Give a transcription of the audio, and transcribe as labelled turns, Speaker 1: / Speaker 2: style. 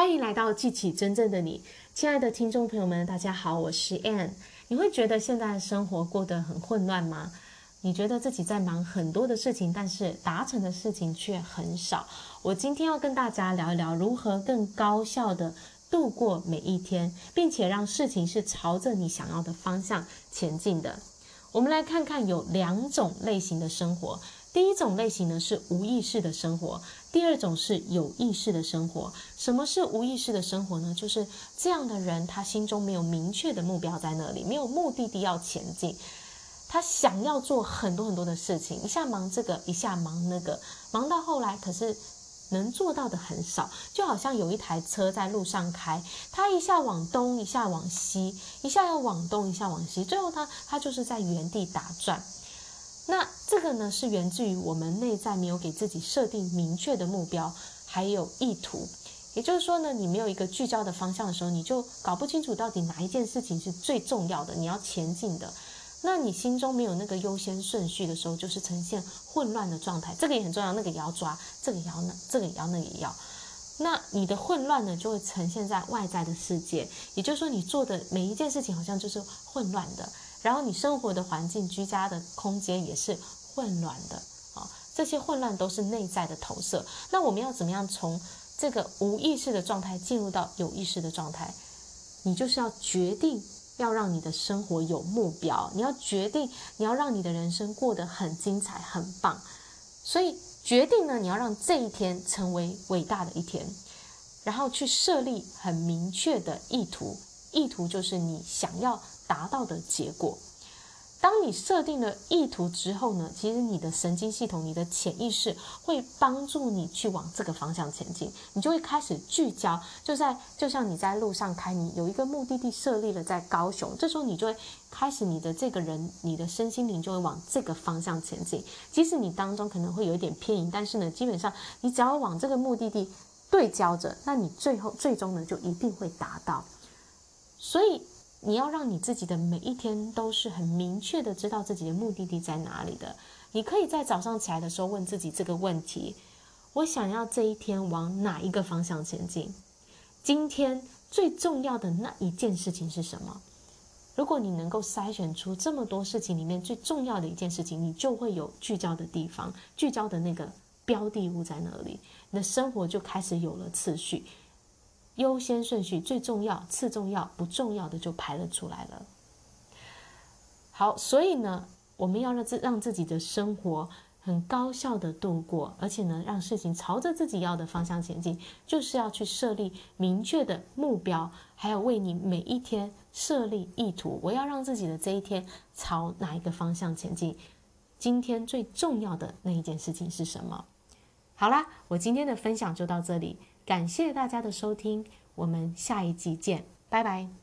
Speaker 1: 欢迎来到记起真正的你，亲爱的听众朋友们，大家好，我是 Anne。你会觉得现在的生活过得很混乱吗？你觉得自己在忙很多的事情，但是达成的事情却很少。我今天要跟大家聊一聊如何更高效地度过每一天，并且让事情是朝着你想要的方向前进的。我们来看看有两种类型的生活。第一种类型呢是无意识的生活，第二种是有意识的生活。什么是无意识的生活呢？就是这样的人，他心中没有明确的目标在那里，没有目的地要前进，他想要做很多很多的事情，一下忙这个，一下忙那个，忙到后来，可是能做到的很少，就好像有一台车在路上开，他一下往东，一下往西，一下要往东，一下往西，最后他他就是在原地打转。那这个呢，是源自于我们内在没有给自己设定明确的目标，还有意图。也就是说呢，你没有一个聚焦的方向的时候，你就搞不清楚到底哪一件事情是最重要的，你要前进的。那你心中没有那个优先顺序的时候，就是呈现混乱的状态。这个也很重要，那个也要抓，这个也要那，这个也要，那个也要。那你的混乱呢，就会呈现在外在的世界。也就是说，你做的每一件事情好像就是混乱的。然后你生活的环境、居家的空间也是混乱的啊，这些混乱都是内在的投射。那我们要怎么样从这个无意识的状态进入到有意识的状态？你就是要决定要让你的生活有目标，你要决定你要让你的人生过得很精彩、很棒。所以决定呢，你要让这一天成为伟大的一天，然后去设立很明确的意图，意图就是你想要。达到的结果。当你设定了意图之后呢，其实你的神经系统、你的潜意识会帮助你去往这个方向前进。你就会开始聚焦，就在就像你在路上开，你有一个目的地设立了在高雄，这时候你就会开始你的这个人，你的身心灵就会往这个方向前进。即使你当中可能会有一点偏移，但是呢，基本上你只要往这个目的地对焦着，那你最后最终呢就一定会达到。所以。你要让你自己的每一天都是很明确的知道自己的目的地在哪里的。你可以在早上起来的时候问自己这个问题：我想要这一天往哪一个方向前进？今天最重要的那一件事情是什么？如果你能够筛选出这么多事情里面最重要的一件事情，你就会有聚焦的地方，聚焦的那个标的物在哪里，你的生活就开始有了次序。优先顺序最重要，次重要不重要的就排了出来了。好，所以呢，我们要让自让自己的生活很高效的度过，而且呢，让事情朝着自己要的方向前进，就是要去设立明确的目标，还有为你每一天设立意图。我要让自己的这一天朝哪一个方向前进？今天最重要的那一件事情是什么？好啦，我今天的分享就到这里。感谢大家的收听，我们下一集见，拜拜。